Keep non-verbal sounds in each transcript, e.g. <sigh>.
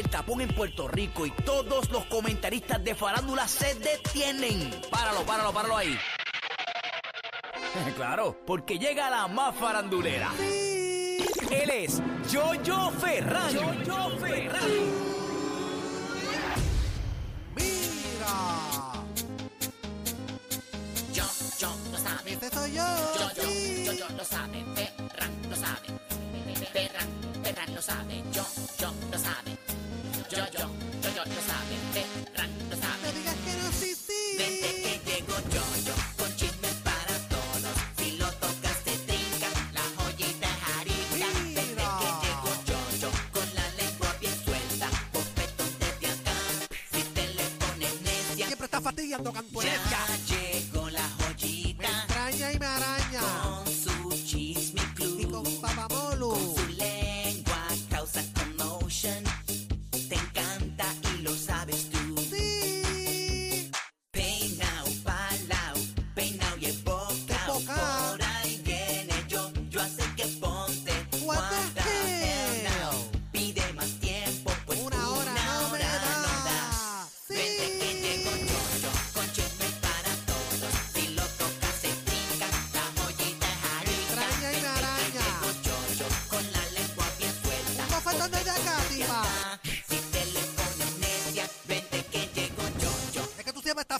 el tapón en Puerto Rico y todos los comentaristas de farándula se detienen. Páralo, páralo, páralo ahí. <laughs> claro, porque llega la más farandulera. Él es Jojo Ferran. Jojo Ferran. Mira, Yo, yo lo sabe. este soy yo. Yo, yo, sí. yo, yo lo sabe. Ferran lo sabe. Ferran, Ferran lo sabe. Yo, yo lo sabe. Necia. Siempre está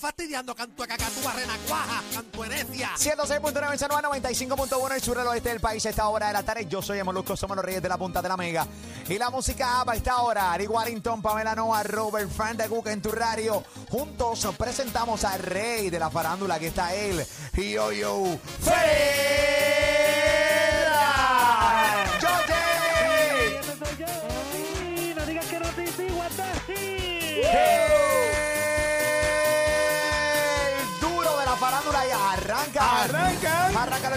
fastidiando canto cacatúa, renacuaja, cantuenecia. 106.9 en San Juan, 95.1 en el sur del oeste del país a esta hora de la tarde. Yo soy Molusco, somos los reyes de la punta de la mega. Y la música a esta hora, Ari Warrington, Pamela Noa, Robert Fan de Cook en tu radio. Juntos presentamos al rey de la farándula, que está él, Yo Yo Ferreira.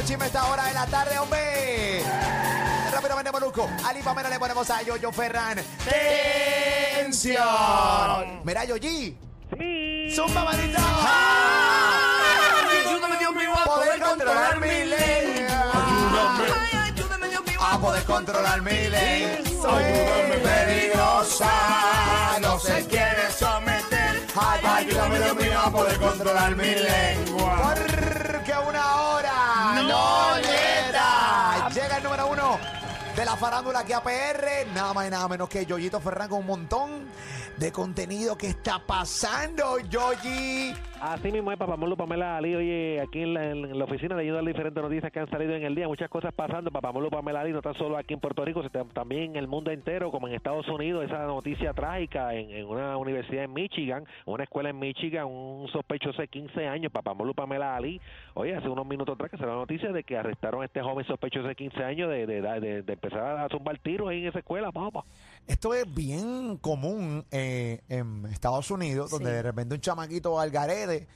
Los chismes esta hora de la tarde, hombre. Rápidamente, Molusco. Ali Pamela le ponemos a Yoyo Ferran. ¡Tensión! Mira, Yoyi. Sí. ¡Zumba, manita! Ayúdame, Dios mío, A poder controlar mi lengua. Ay, ayúdame, Dios mío, A poder controlar mi lengua. Soy peligrosa. No se quiere someter. Ay, ayúdame, Dios mío, a poder controlar mi lengua. Porque una hora no le da. Llega el número uno de la farándula aquí a PR. Nada más y nada menos que Yoyito Ferran con un montón de contenido que está pasando, Yoyi. Así mismo es, Papamolo Pamela Ali. Oye, aquí en la, oficina le ayudan diferentes noticias que han salido en el día. Muchas cosas pasando. Papamolo Pamela Ali, no tan solo aquí en Puerto Rico, sino también en el mundo entero, como en Estados Unidos. Esa noticia trágica en, en una universidad en Michigan, una escuela en Michigan, un sospechoso de 15 años, Papamolo Pamela Ali. Oye, hace unos minutos atrás que se la noticia de que arrestaron a este joven sospechoso de 15 años de, de, de, de empezar a zumbar tiros ahí en esa escuela, papá. Esto es bien común eh, en Estados Unidos, donde de repente un chamaquito algarede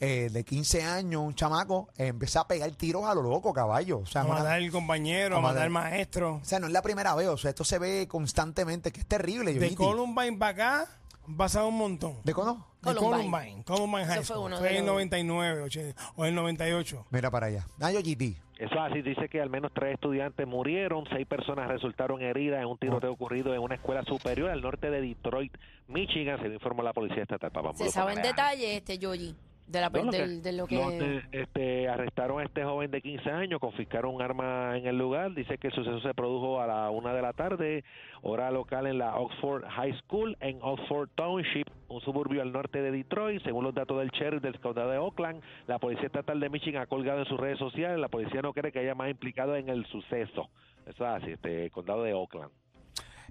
eh, de 15 años, un chamaco, eh, empieza a pegar tiros a lo loco, caballo. O sea, A una- matar al compañero, a a matar- matar al maestro. o sea, no es la primera vez, o sea, esto se ve constantemente, que es terrible. De Yoyiti. Columbine para acá han pasado un montón. ¿De cono? Columbine. Columbine. Columbine High Eso fue School. uno Fue de en el los- 99 80, o el 98. Mira para allá. Ah, Yoyiti. Eso así dice que al menos tres estudiantes murieron, seis personas resultaron heridas en un tiroteo ocurrido en una escuela superior al norte de Detroit, Michigan, se informó la policía estatal. Papá, Se sabe en detalle, este Yoyi, de, la, No, lo del- de lo que... donde, este, arrestaron a este joven de 15 años, confiscaron un arma en el lugar. Dice que el suceso se produjo a la una de la tarde, hora local en la Oxford High School, en Oxford Township, un suburbio al norte de Detroit. Según los datos del sheriff del condado de Oakland, la policía estatal de Michigan ha colgado en sus redes sociales. La policía no cree que haya más implicado en el suceso. Eso es así, este condado de Oakland.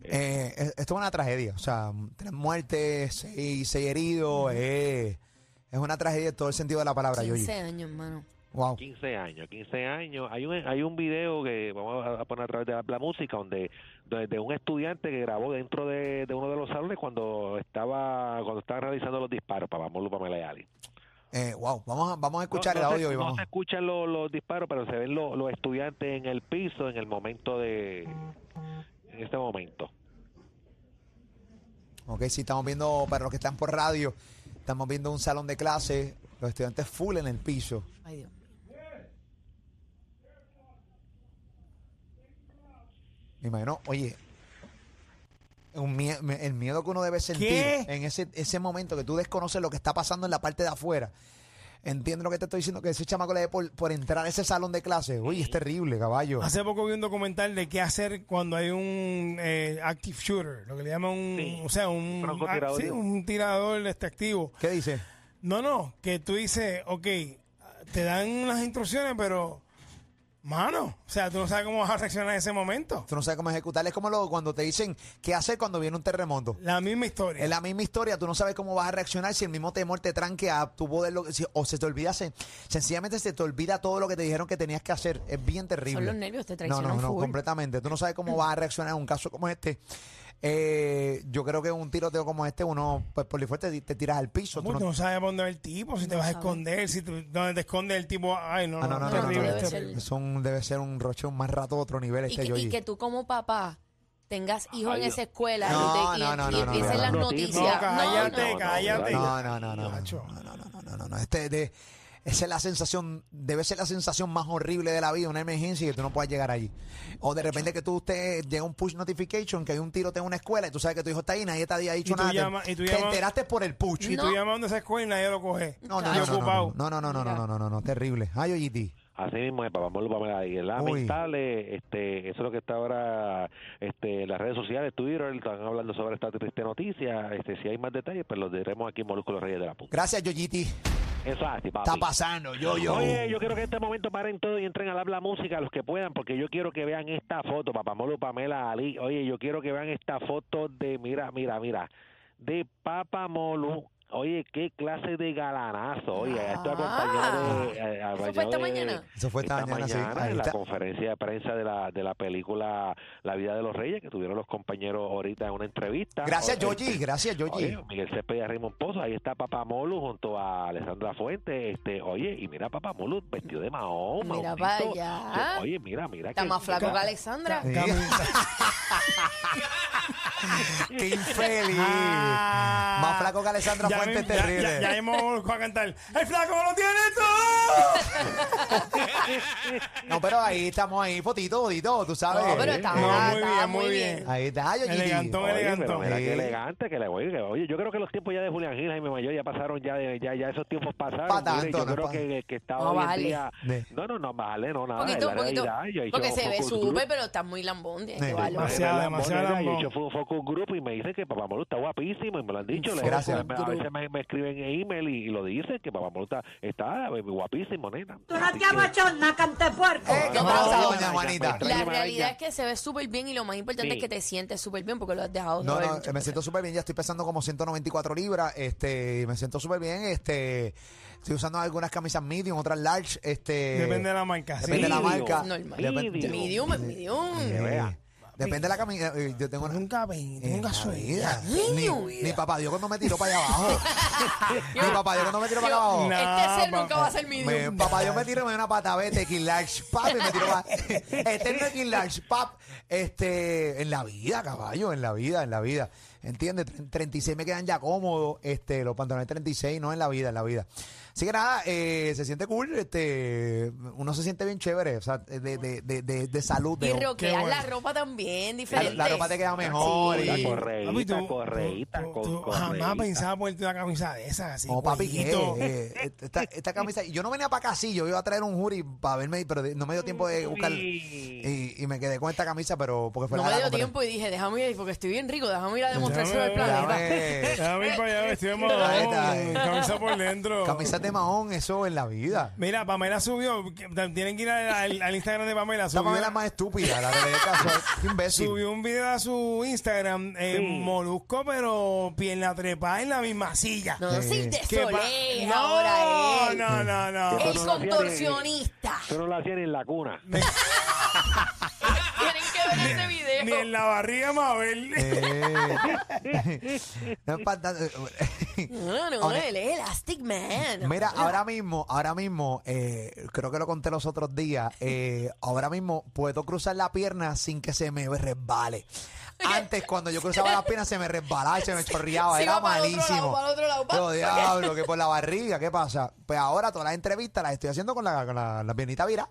Eh, es- esto es una tragedia. O sea, tres muertes, seis, seis heridos. eh, es una tragedia en todo el sentido de la palabra, Yoyi. 15 años, hermano. Wow. 15 años, 15 años. Hay un, hay un video que vamos a poner a través de la, la música donde, de, de un estudiante que grabó dentro de, de uno de los salones cuando estaba cuando estaban realizando los disparos para Pamela Pamela y Ali. Eh, wow. Vamos a, vamos a escuchar no, no el se- audio y no vamos. se escuchan los, los disparos, pero se ven los, los estudiantes en el piso en el momento de en este momento. Ok, sí, estamos viendo, para los que están por radio, estamos viendo un salón de clase, los estudiantes full en el piso. Ay, Dios. Me imagino, oye, un mie- me- el miedo que uno debe sentir ¿Qué? en ese, ese momento que tú desconoces lo que está pasando en la parte de afuera. Entiendo lo que te estoy diciendo, que ese chamaco le dé por, por entrar a ese salón de clase. Uy, es terrible, caballo. Hace poco vi un documental de qué hacer cuando hay un eh, active shooter, lo que le llaman un, Sí. o sea, un, ah, sí, un tirador este activo. ¿Qué dice? No, no, que tú dices, ok, te dan unas instrucciones, pero, mano, o sea, tú no sabes cómo vas a reaccionar en ese momento. Tú no sabes cómo ejecutar. Es como lo, cuando te dicen qué hacer cuando viene un terremoto. La misma historia. Es la misma historia, tú no sabes cómo vas a reaccionar si el mismo temor te tranque a tu poder, si- o se te olvida, se- sencillamente se te olvida todo lo que te dijeron que tenías que hacer. Es bien terrible. Son los nervios, te No, traicionan no, no, full. completamente. Tú no sabes cómo vas a reaccionar en un caso como este. Eh, yo creo que un tiroteo como este, uno, pues por fuerte te, te tiras al piso. Tú no- Tú no sabes dónde va el tipo, si te vas a esconder, si tú, dónde te esconde el tipo. Ay, no, Ah, no, no, no, no, terrible, no, debe ser- un- debe ser un rochón más rato a otro nivel Y este que, y que tú como papá tengas hijos Ay, en esa escuela No, y, te, y, no, no, y no, no, empiecen no, las no. noticias. No, cállate, no, cállate. No, no, no. No, no, no, no, no, no, no. Este de, esa es la sensación, debe ser la sensación más horrible de la vida, una emergencia y que tú no puedas llegar allí. O de repente que tú te llega un push notification, que hay un tiroteo en una escuela y tú sabes que tu hijo está ahí y nadie te había dicho Y tú nada. te- llamas- y tú te llamas- enteraste por el push. Y No. tú llamando a esa escuela y nadie lo coge. No, no, no, no, no, no, no, no, no, no, no, no, no, terrible. Ay, Yoyiti. Así mismo es, papá Molo Pamela ahí. Lamentable, este, eso es lo que está ahora este, las redes sociales, Twitter, están hablando sobre esta triste noticia. Este, si hay más detalles, pues los diremos aquí en Molusco los Reyes de la Puta. Gracias, Yoyiti. Papi. Está pasando, yo, yo. Oye, yo quiero que en este momento paren todo y entren a hablar música los que puedan, porque yo quiero que vean esta foto, Papá Molo, Pamela, Ali. Oye, yo quiero que vean esta foto de, mira, mira, mira, de Papa Molo. Oye, qué clase de galanazo. Oye, estoy acompañado de. eh, ¿Eso fue esta de- mañana? Eso fue esta mañana, sí. Ahí en la conferencia de prensa de la, de la película La vida de los reyes, que tuvieron los compañeros ahorita en una entrevista. Gracias, Yoyi. Gracias. Oye, Miguel Cepeda y Raymond Pozo, ahí está Papá Molu junto a Alessandra Fuentes, este, oye, y mira Papá Molu vestido de Mahoma. Mira un pa' tinto. allá. Oye, mira, mira. Está que- más flaco que- Alexandra. Sí. <laughs> Qué infeliz. Ah. Más flaco que Alessandra Ya Fuentes, mismo- ya- terrible. Ya, ya, mismo a cantar. ¡El flaco lo tiene todo! <laughs> No, pero ahí estamos ahí, fotito, fotito, tú sabes. No, pero está, No, muy está bien, muy muy bien. bien. Ahí está, Yoyi. Elegantón, Oye, elegantón. mira qué elegante que le oye, que- oye, yo creo que los tiempos ya de Julián Gil, Jaime Mayor ya pasaron ya de, ya, ya esos tiempos pasaron. Pa' Mire, tanto, yo no creo pa- que, que está No, hoy en vale. día. Ne. No, no, no, vale, no, nada. Poquito, poquito. realidad. Yo Porque se ve súper, pero está muy lambón. Demasiado, demasiado Yo he lambón. hecho focus group y me dicen que Papá Molu está guapísimo y me lo han dicho. Le- Gracias. A veces me, me escriben en email y, y lo dicen que Papá Molu está, está eh, guapísimo, nena. Tú no te que- abochornas, cantepuerco. Eh, ¿Qué No, pasa, pero- doña Juanita? La realidad es que se ve súper bien y lo más importante Sí. es que te sientes súper bien porque lo has dejado No, no, muchas me siento súper bien, ya estoy pesando como 194 libras, este, me siento súper bien, este, estoy usando algunas camisas medium, otras large, este. Depende de la marca. Depende de la Medium. marca. Normal. Depende- Medium. Medium, es medium. Depende de la camisa, eh, yo tengo una... Nunca la soy. vida. Ni, ni papá Dios cuando me tiró para allá abajo. <laughs> ni papá Dios cuando me tiró para allá abajo. Este ser nunca va a ser medium. Me- papá Dios me tiró me dio una pata vete, King Large, pap, y me tiró pa- <laughs> Este no es King Large, pap. Este, en la vida, caballo, en la vida, en la vida. ¿Entiendes? Tre- 36 me quedan ya cómodos, este, los pantalones 36, no en la vida, en la vida. Así que nada, eh, se siente cool, este, uno se siente bien chévere, o sea, de, de, de, de, de salud. Y De, roquear bueno. la ropa también, la, diferente. la ropa te queda mejor. Sí. La y, correíta, Papi, tú- correíta, tú- con- tú correíta. Jamás pensaba ponerte una camisa de esas así. Papi, ¿qué? Eh, esta, esta camisa, yo no venía para acá, sí, yo iba a traer un jury para verme, pero no me dio tiempo de buscar. Y, y me quedé con esta camisa, pero porque fue No la me la dio compré. tiempo y dije, déjame ir porque estoy bien rico, déjame ir a demostrárselo al Déjame- planeta. Déjame- ir para allá mahón, <laughs> camisa por dentro. Camisas de mahón, eso en la vida. Mira, Pamela subió, que- tienen que ir al, al- al Instagram de Pamela. La Subió, Pamela es más estúpida, la del caso. Qué <laughs> imbécil. subió un video a su Instagram, eh, molusco, pero pierna trepada en la misma silla. No, Sí. sí, de ¿Qué pa- Soleil no, ahora él. no, no, no. Que El no lo hacía ni- contorsionista. Eso no lo hacía ni en la cuna. <laughs> <laughs> Tienen que ver ese video. Ni en la barriga, Mabel. Eh, <laughs> no es para tanto. No, no, Ahora- él es Elastic Man. Mira, ahora mismo, ahora mismo, eh, creo que lo conté los otros días, eh, ahora mismo puedo cruzar la pierna sin que se me resbale. Antes, cuando yo cruzaba la pierna, se me resbalaba y se me chorreaba. Sí, Era va para el otro malísimo. lado, para el otro lado, pa. Pero diablo, que por la barriga, ¿qué pasa? Pues ahora todas las entrevistas las estoy haciendo con la, con la, la piernita vira.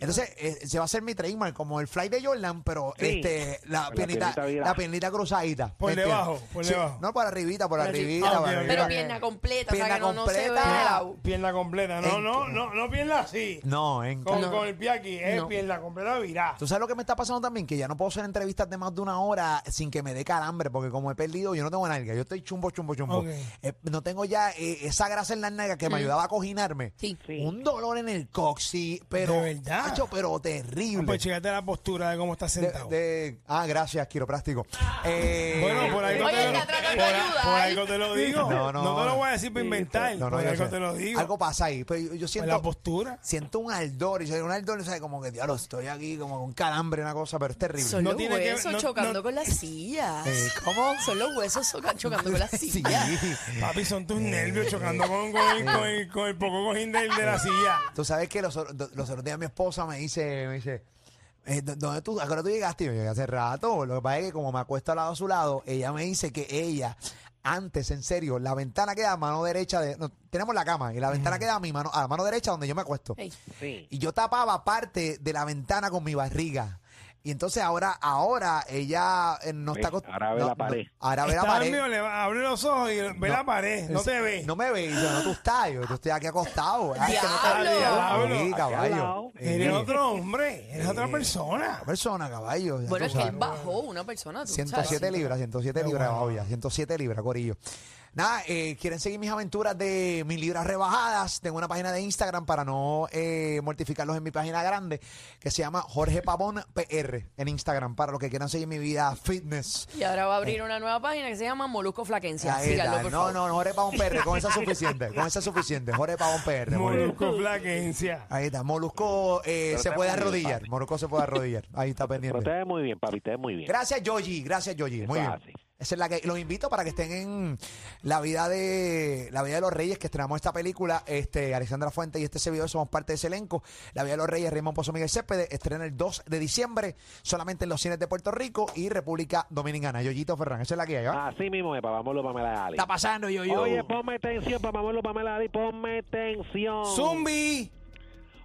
Entonces, eh, se va a hacer mi trademark como el fly de Jordan, pero Sí. este la Con la piernita, piernita virada. la piernita cruzadita. Por ¿entiendes? debajo, por Sí, debajo. No, por arribita, por arribita. Ah, ok. arribita. Pero pierna completa, o sea Pierna que no, no se completa. el lado. Pierna completa. No, En- no, no, no pierna así. No, en Con, No. con el pie aquí, es No. pierna completa virada. ¿Tú sabes lo que me está pasando también? Que ya no puedo hacer entrevistas de más de una hora sin que me dé calambre, porque como he perdido, yo no tengo nalga, yo estoy chumbo, chumbo, chumbo. Ok. Eh, no tengo ya eh, esa grasa en la nalga que me ayudaba a cojinarme. Sí. Sí. Un dolor en el coxi, pero, ¿De verdad? Pero terrible. Pues chécate la postura de cómo estás De- sentado. de- ah, gracias, quiropráctico. Eh, Bueno, por algo, Oye, te, lo, de por, por algo te lo digo. No, no. te lo voy a decir para inventar. no, no, por algo sé. te lo digo. Algo pasa ahí. Pero yo, yo Pues siento, la postura. siento un ardor. Y yo un ardor, ¿sabes? Como que, diablo, estoy aquí como con calambre, una cosa, pero es terrible. Son No los tiene que- huesos no- chocando no- con las sillas. Eh, ¿Cómo? Son los huesos chocando con las <laughs> Sí. sillas. Papi, son tus nervios chocando con, con el, con, el, con el poco cojín del- de, la silla. Tú sabes que los, los otros días mi esposa me dice, me dice, eh, ¿dó- ¿dónde tú, a qué hora tú llegaste? Yo llegué hace rato. Lo que pasa es que como me acuesto al lado a su lado, ella me dice que ella, antes, en serio, la ventana queda a mano derecha de. no, tenemos la cama y la ventana queda a mi mano, a la mano derecha donde yo me acuesto. Ey. Sí. Y yo tapaba parte de la ventana con mi barriga. Y entonces ahora, ahora ella eh, no está acost- ahora ve no, la pared. no, ahora ve la Está pared. mío, le va- abre los ojos y ve la pared. No Es- te ve. No me ve. Y yo, no, tú estás. Yo, tú estoy aquí acostado. Ay, que no te- ¡Diablo! Sí, Aquí al caballo. lado. Eres Eh, otro hombre. Eres otra persona. persona, caballo. ya Bueno, tú es que él bajó una persona. tú 107 sabes. libras, 107 Qué libras bueno. bajo ya, 107 libras, Corillo. Nada, eh, quieren seguir mis aventuras de mis libras rebajadas. Tengo una página de Instagram para no eh, mortificarlos en mi página grande que se llama Jorge Pavón PR en Instagram para los que quieran seguir mi vida fitness. Y ahora va a abrir una nueva página que se llama Molusco Flaquencia. Síganlo, por No, favor. no, no, Jorge Pavón PR, con esa es suficiente, con esa es suficiente. Jorge Pavón PR. Molusco flaquencia. Ahí está, Molusco eh, Pero se puede arrodillar. Molusco se puede arrodillar. Ahí está Pero pendiente. te ves muy bien, papi, te ves muy bien. Gracias, Yogi. Gracias, Yogi. Muy bien. Esa es la que los invito para que estén en la vida de la vida de los Reyes que estrenamos esta película. Este Alexandra Fuente y este servidor somos parte de ese elenco. La vida de los Reyes, Raymond Pozo Miguel Céspedes, estrena el 2 de diciembre solamente en los cines de Puerto Rico y República Dominicana. Yoyito Ferran, esa es la que hay. ¿va? Así mismo es, papamuelo Pamela Ali. Está pasando, yo, yo. Oye, ponme atención, papamuelo Pamela Ali, ponme atención. Zumbi.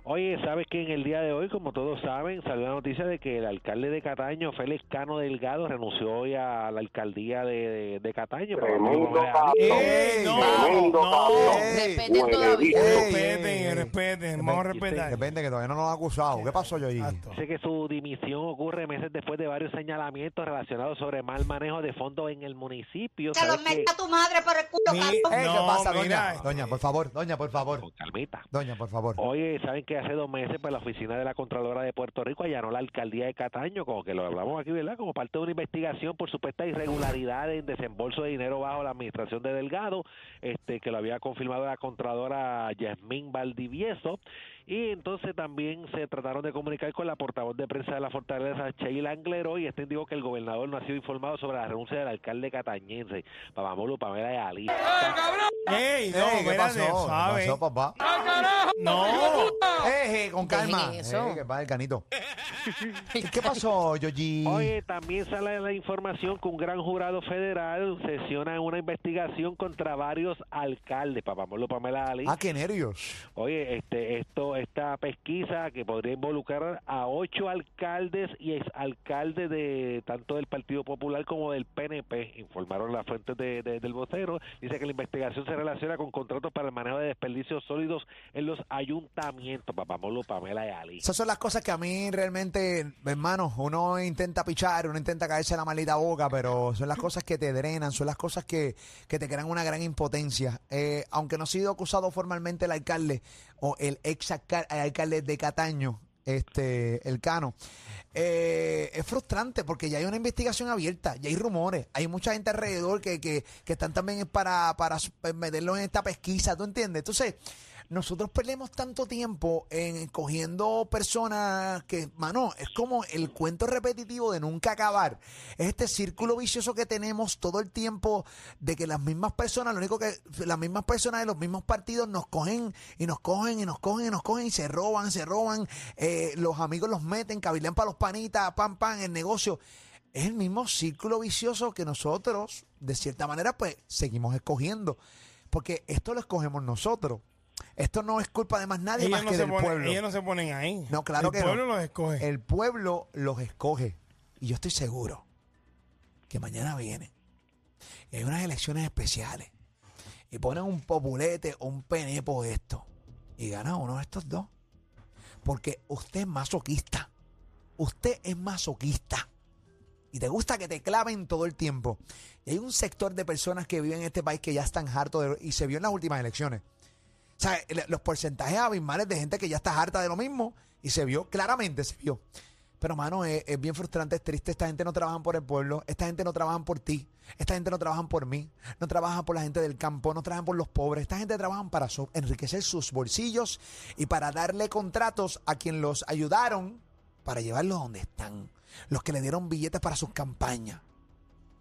Oye, ¿sabes que en el día de hoy, como todos saben, salió la noticia de que el alcalde de Cataño, Félix Cano Delgado, renunció hoy a la alcaldía de, de, de Cataño. Pamela Ali. ¡Ey! No, Tremendo no. Ey, Respeten todavía. Respeten, respeten. Vamos a respetar. Depende que todavía no nos han acusado. ¿Qué pasó, Yoyi? Dice que su dimisión ocurre meses después de varios señalamientos relacionados sobre mal manejo de fondos en el municipio. Que lo ¿Sabes qué? meta tu madre por el culo. Eh, ¿Qué No, pasa, mira. doña? Doña, por favor, doña, por favor. Calmita. Doña, por favor. Oye, ¿saben hace dos meses pues, la oficina de la Contralora de Puerto Rico allanó la alcaldía de Cataño, como que lo hablamos aquí, ¿verdad? Como parte de una investigación por supuestas irregularidades en desembolso de dinero bajo la administración de Delgado, este que lo había confirmado la Contralora Yasmín Valdivieso. Y entonces también se trataron de comunicar con la portavoz de prensa de la Fortaleza, Sheila Anglero, y este indicó que el gobernador no ha sido informado sobre la renuncia del alcalde catañense, Papamolo, Pamela y Ali. ¡Ey! No, Ey, ¿Qué espérate, pasó? suave. ¿Qué pasó, papá? No. Eh, con Dejen calma. eso. Eh, que va el canito. ¿Qué, <laughs> qué pasó, Yoyi? Oye, también sale la información que un gran jurado federal sesiona una investigación contra varios alcaldes, Papamolo Pamela Ali. Ah, qué nervios. Oye, este, esto, esta pesquisa que podría involucrar a ocho alcaldes y exalcaldes de tanto del Partido Popular como del PNP, informaron las fuentes de- de- del vocero. Dice que la investigación se relaciona con contratos para el manejo de desperdicios sólidos en los ayuntamientos, Papamolo Pamela y Ali. Esas son las cosas que a mí realmente, hermano, uno intenta pichar, uno intenta caerse la maldita boca, pero son las cosas que te drenan, son las cosas que, que te crean una gran impotencia. Eh, aunque no ha sido acusado formalmente el alcalde o el ex alca- alcalde de Cataño, este, el Cano, eh, es frustrante porque ya hay una investigación abierta, ya hay rumores, hay mucha gente alrededor que, que, que están también para, para meterlos en esta pesquisa, ¿tú entiendes? Entonces, nosotros perdemos tanto tiempo en cogiendo personas que, mano, es como el cuento repetitivo de nunca acabar. Es este círculo vicioso que tenemos todo el tiempo de que las mismas personas, lo único que las mismas personas de los mismos partidos nos cogen y nos cogen y nos cogen y nos cogen y se roban, se roban, eh, los amigos los meten, cabilean para los panitas, pam, pam, el negocio. Es el mismo círculo vicioso que nosotros, de cierta manera, pues seguimos escogiendo. Porque esto lo escogemos nosotros. Esto no es culpa de más nadie más no, que se del ponen, pueblo. ellos no se ponen ahí. No, claro el que no. pueblo los escoge. El pueblo los escoge. Y yo estoy seguro que mañana viene. Y hay unas elecciones especiales. Y ponen un populete o un penepo de esto. Y gana uno de estos dos. Porque usted es masoquista. Usted es masoquista. Y te gusta que te claven todo el tiempo. Y hay un sector de personas que viven en este país que ya están hartos de, y se vio en las últimas elecciones. O sea, los porcentajes abismales de gente que ya está harta de lo mismo y se vio, claramente se vio. Pero, mano, es, es bien frustrante, es triste. Esta gente no trabaja por el pueblo, esta gente no trabaja por ti, esta gente no trabaja por mí, no trabaja por la gente del campo, no trabajan por los pobres. Esta gente trabaja para so- enriquecer sus bolsillos y para darle contratos a quien los ayudaron para llevarlos donde están. Los que le dieron billetes para sus campañas.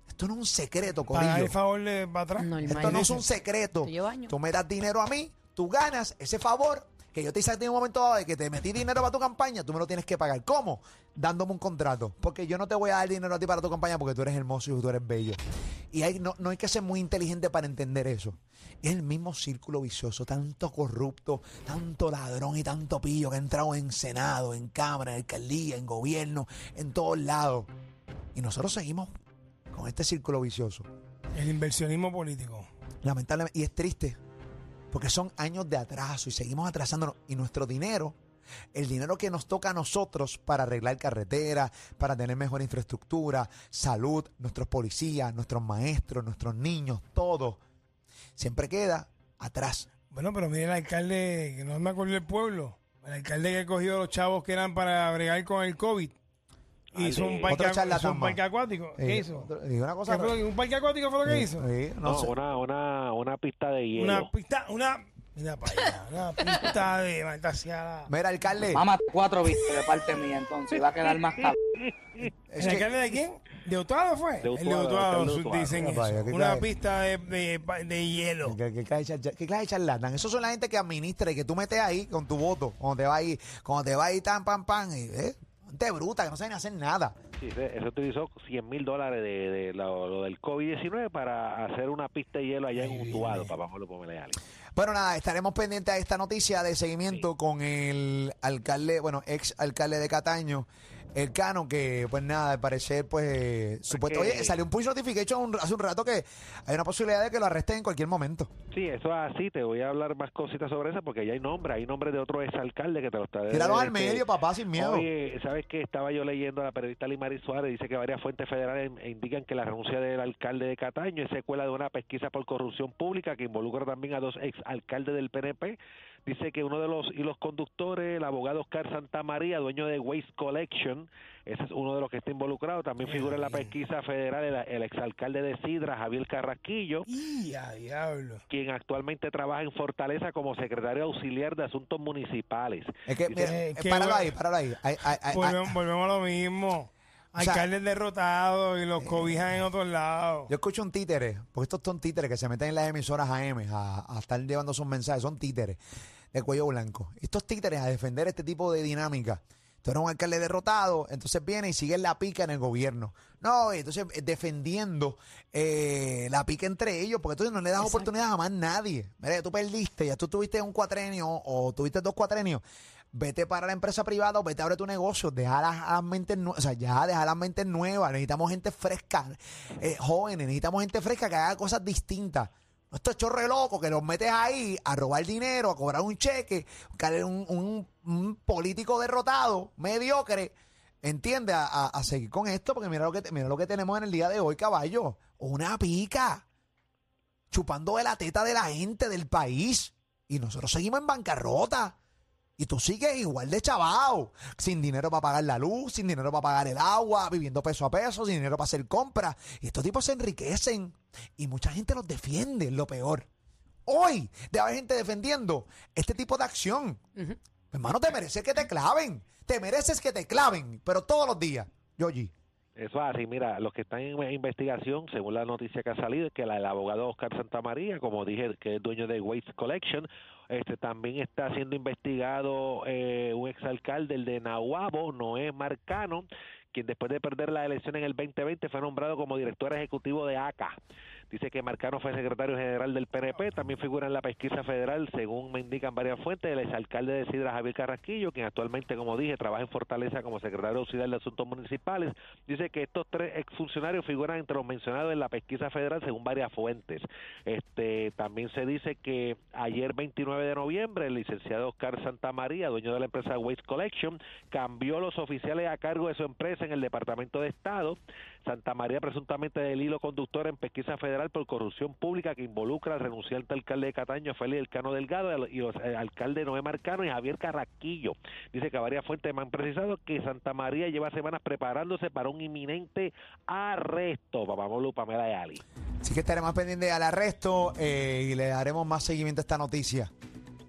Esto no es un secreto, Para Corillo. el favor de para atrás. Normal. Esto no es un secreto. Tú me das dinero a mí, tú ganas ese favor que yo te hice a ti en un momento dado de que te metí dinero para tu campaña, tú me lo tienes que pagar. ¿Cómo? Dándome un contrato. Porque yo no te voy a dar dinero a ti para tu campaña porque tú eres hermoso y tú eres bello. Y hay, no, no hay que ser muy inteligente para entender eso. Es el mismo círculo vicioso, tanto corrupto, tanto ladrón y tanto pillo que ha entrado en Senado, en Cámara, en alcaldía, en gobierno, en todos lados. Y nosotros seguimos con este círculo vicioso. El inversionismo político. Lamentablemente, y es triste, porque son años de atraso y seguimos atrasándonos. Y nuestro dinero, el dinero que nos toca a nosotros para arreglar carreteras, para tener mejor infraestructura, salud, nuestros policías, nuestros maestros, nuestros niños, todo, siempre queda atrás. Bueno, pero mire el alcalde, que no me acuerdo del pueblo, el alcalde que cogió los chavos que eran para bregar con el COVID. Hizo un parque, Otro acu- charlatán hizo un más. parque acuático. ¿Qué Eh, hizo? otro- y una cosa ¿Qué fue lo que- ¿Un parque acuático fue lo que hizo? Sí, no No, sé. una, una, una pista de hielo. Una pista, una, mira para allá, una pista de la- Mira, alcalde, Vamos a cuatro vistas de parte mía, entonces va a quedar más caro. es ¿El que- alcalde de quién? ¿De Utuado fue? De el de Utuado, Utuado, alcalde de su- Utuado. dicen para eso. allá, ¿qué Una pista de, de, de hielo. ¿Qué, qué clase de char- qué clase de charlatán? Esos son la gente que administra y que tú metes ahí con tu voto, cuando te va ahí, cuando te va ahí tan, pam, pam, y, eh, gente bruta que no saben hacer nada. Sí, se, se utilizó 100 mil dólares de, de lo, lo del COVID-19 para hacer una pista de hielo allá en Utuado, para Pablo Pomeleali. Bueno, nada, estaremos pendientes a esta noticia de seguimiento con el alcalde, bueno, ex alcalde de Cataño, el Cano, que pues nada, al parecer, pues, supuesto, oye, salió un push notification un- hace un rato que hay una posibilidad de que lo arresten en cualquier momento. Sí, eso es así. Te voy a hablar más cositas sobre eso porque ya hay nombre. Hay nombre de otro exalcalde que te lo está Tíralos al este, medio, papá, sin miedo. Oye, ¿sabes qué? Estaba yo leyendo a la periodista Limari Suárez, dice que varias fuentes federales indican que la renuncia del alcalde de Cataño es secuela de una pesquisa por corrupción pública que involucra también a dos exalcaldes del PNP. Dice que uno de los hilos conductores, el abogado Oscar Santamaría, dueño de Waste Collection, ese es uno de los que está involucrado. También figura en la pesquisa federal el, el exalcalde de Sidra, Javier Carrasquillo, Y a diablo. quien actualmente trabaja en Fortaleza como secretario auxiliar de Asuntos Municipales. Es que, Dice- mira, Eh, eh, páralo ahí, páralo ahí. Ay, ay, ay, Volvemos, ay. volvemos a lo mismo. Alcaldes derrotados y los cobijan en otros lados. Yo escucho un títere, porque estos son títeres que se meten en las emisoras AM a, a estar llevando sus mensajes, son títeres de cuello blanco. Estos títeres a defender este tipo de dinámica. Tú eres un alcalde derrotado, entonces viene y sigue la pica en el gobierno. No, entonces eh, defendiendo eh, la pica entre ellos, porque entonces no le das Exacto. oportunidad a más nadie. Mira, tú perdiste, ya tú tuviste un cuatrenio o tuviste dos cuatrenios. Vete para la empresa privada vete a abrir tu negocio, deja las, las mentes nuevas, o sea, ya deja las mentes nuevas, necesitamos gente fresca, eh, jóvenes, necesitamos gente fresca que haga cosas distintas. No estos chorre loco que los metes ahí a robar dinero, a cobrar un cheque, que un, un- político derrotado, mediocre, entiende, a, seguir con esto, porque mira lo que mira lo que tenemos en el día de hoy, caballo, una pica, chupando de la teta de la gente del país, y nosotros seguimos en bancarrota. Y tú sigues igual de chavao, sin dinero para pagar la luz, sin dinero para pagar el agua, viviendo peso a peso, sin dinero para hacer compras. Y estos tipos se enriquecen y mucha gente los defiende, lo peor. Hoy debe haber gente defendiendo este tipo de acción. Hermano, te mereces que te claven, te mereces que te claven, pero todos los días. Yogi. Eso es así, mira, los que están en investigación, según la noticia que ha salido, es que el abogado Oscar Santamaría, como dije, que es dueño de Waste Collection, este también está siendo investigado eh, un exalcalde, de Nahuabo, Noé Marcano, quien después de perder la elección en el 2020 fue nombrado como director ejecutivo de ACA. Dice que Marcano fue secretario general del PNP, también figura en la pesquisa federal, según me indican varias fuentes, el exalcalde de Sidra Javier Carrasquillo, quien actualmente, como dije, trabaja en Fortaleza como secretario auxiliar de Asuntos Municipales. Dice que estos tres exfuncionarios figuran entre los mencionados en la pesquisa federal, según varias fuentes. Este También se dice que ayer, 29 de noviembre, el licenciado Oscar Santamaría, dueño de la empresa Waste Collection, cambió los oficiales a cargo de su empresa en el Departamento de Estado. Santa María presuntamente del hilo conductor en pesquisa federal por corrupción pública que involucra al renunciante alcalde de Cataño, Félix Elcano Delgado, y los eh, alcalde Noé Marcano y Javier Carraquillo. Dice que varias fuentes me han precisado que Santa María lleva semanas preparándose para un inminente arresto. Papamolu, Pamela y Ali. Así que estaremos pendientes al arresto eh, y le daremos más seguimiento a esta noticia.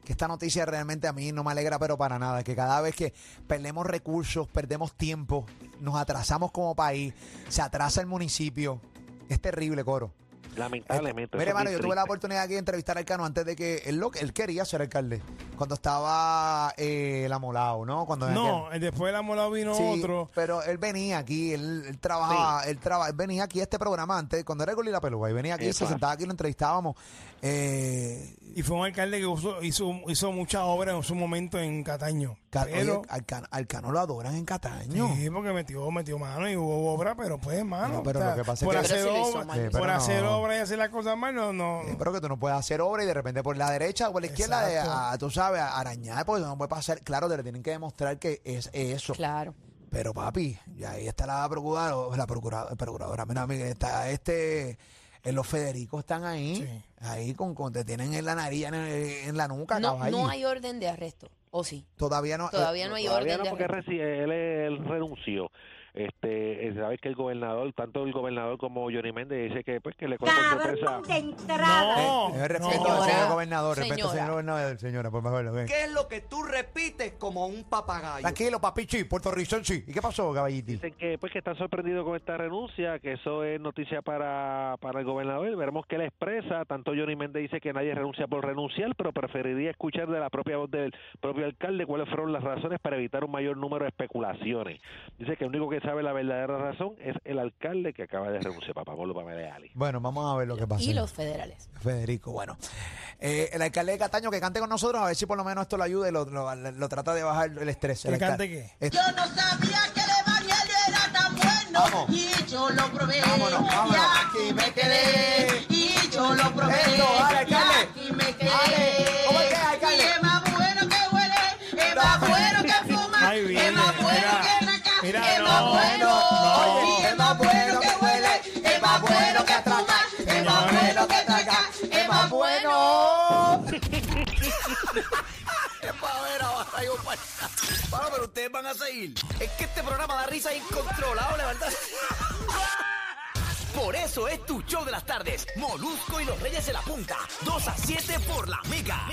Que esta noticia realmente a mí no me alegra, pero para nada. Que cada vez que perdemos recursos, perdemos tiempo, nos atrasamos como país, se atrasa el municipio. Es terrible, Coro. Lamentablemente. Mire, hermano, yo tuve la oportunidad aquí de entrevistar al Cano antes de que él, lo, él quería ser alcalde. Cuando estaba eh, la Molao, ¿no? Cuando No, después de la mola vino Sí, otro. pero él venía aquí, él, él trabajaba, él, traba- él venía aquí a este programa antes, cuando era Goli la Peluga, y venía aquí, se sentaba aquí, lo entrevistábamos. Eh, Y fue un alcalde que usó- hizo, hizo mucha obra en su momento en Cataño. Ca- Pero, oye, al, Cano, al Cano lo adoran en Cataño. sí, porque metió, metió mano y hubo obra, pero pues, mano. No, pero lo que pasa es por que- hacer obra. Sí, por hacer no. obra y hacer las cosas mal, no, no. Sí, pero que tú no puedes hacer obra y de repente por la derecha o por la izquierda, de- Exacto. a- tú sabes, a- arañar, porque no puede pasar. Claro, te le tienen que demostrar que es eso. Claro. Pero papi, y ahí está la procuradora, la procuradora, procuradora mira, amiga, está este, eh, los Federicos están ahí, Sí. ahí con, con te tienen en la nariz, en, en la nuca, No, caballo. no hay orden de arresto. ¿O sí? Todavía no. Todavía no hay Todavía orden no, de porque arresto. reci- él, él renunció. Este, eh, sabes que el gobernador, tanto el gobernador como Johnny Méndez, dice que pues que le cortó sorpresa. No, Eh, respeto no. al señor Señora, gobernador, respeto al señora. señor gobernador, señora, por favor. ven. ¿Qué es lo que tú repites como un papagayo? Tranquilo, papichi, puertorricense. ¿Y qué pasó, caballiti? Dicen que pues que están sorprendidos con esta renuncia, que eso es noticia para, para el gobernador. Veremos qué le expresa. Tanto Johnny Méndez dice que nadie renuncia por renunciar, pero preferiría escuchar de la propia voz del propio alcalde cuáles fueron las razones para evitar un mayor número de especulaciones. Dice que el único que sabe la verdadera razón es el alcalde que acaba de renunciar, papá Pablo Pamela Ali. Bueno, vamos a ver lo que pasa. Y los federales. Federico, bueno. Eh, el alcalde de Cataño que cante con nosotros, a ver si por lo menos esto lo ayuda y lo, lo- lo trata de bajar el estrés. ¿Que El alcalde- cante qué? Este- Yo no sabía que el evangelio era tan bueno Vamos. y yo lo probé Vámonos, vámonos. y aquí me quedé y yo lo probé Esto, dale, alcalde. y aquí me quedé Dale. ¿Cómo es que es, alcalde? y es más bueno que huele es más bueno que fuma es más bueno mira, es no, más bueno no, y es más bueno que huele es más bueno que fuma es más bueno que traga es más bueno Bueno, pero ustedes van a seguir. Es que este programa da risa incontrolable, ¿verdad? Por eso es tu show de las tardes. Molusco y los Reyes de la Punta. 2 a 7 por la Mega.